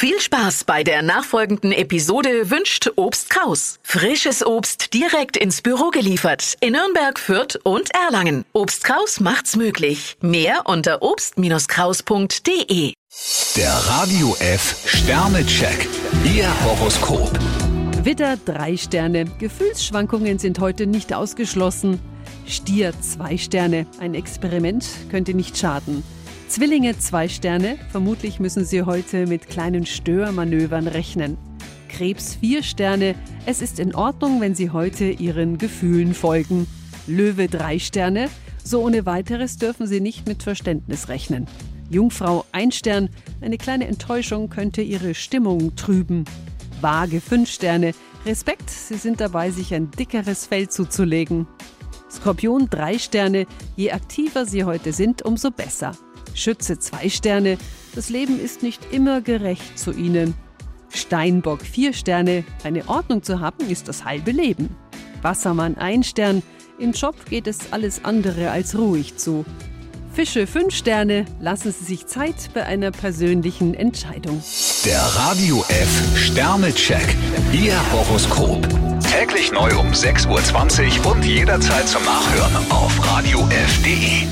Viel Spaß bei der nachfolgenden Episode wünscht Obst Kraus. Frisches Obst direkt ins Büro geliefert in Nürnberg, Fürth und Erlangen. Obst Kraus macht's möglich. Mehr unter obst-kraus.de. Der Radio F Sternecheck. Ihr Horoskop. Widder drei Sterne. Gefühlsschwankungen sind heute nicht ausgeschlossen. Stier zwei Sterne. Ein Experiment könnte nicht schaden. Zwillinge zwei Sterne. Vermutlich müssen Sie heute mit kleinen Störmanövern rechnen. Krebs vier Sterne. Es ist in Ordnung, wenn Sie heute Ihren Gefühlen folgen. Löwe drei Sterne. So ohne weiteres dürfen Sie nicht mit Verständnis rechnen. Jungfrau ein Stern. Eine kleine Enttäuschung könnte Ihre Stimmung trüben. Waage fünf Sterne. Respekt, Sie sind dabei, sich ein dickeres Fell zuzulegen. Skorpion drei Sterne. Je aktiver Sie heute sind, umso besser. Schütze zwei Sterne. Das Leben ist nicht immer gerecht zu Ihnen. Steinbock vier Sterne. Eine Ordnung zu haben ist das halbe Leben. Wassermann ein Stern. Im Job geht es alles andere als ruhig zu. Fische fünf Sterne. Lassen Sie sich Zeit bei einer persönlichen Entscheidung. Der Radio F Sternecheck. Ihr Horoskop. Täglich neu um 6.20 Uhr und jederzeit zum Nachhören auf radiof.de.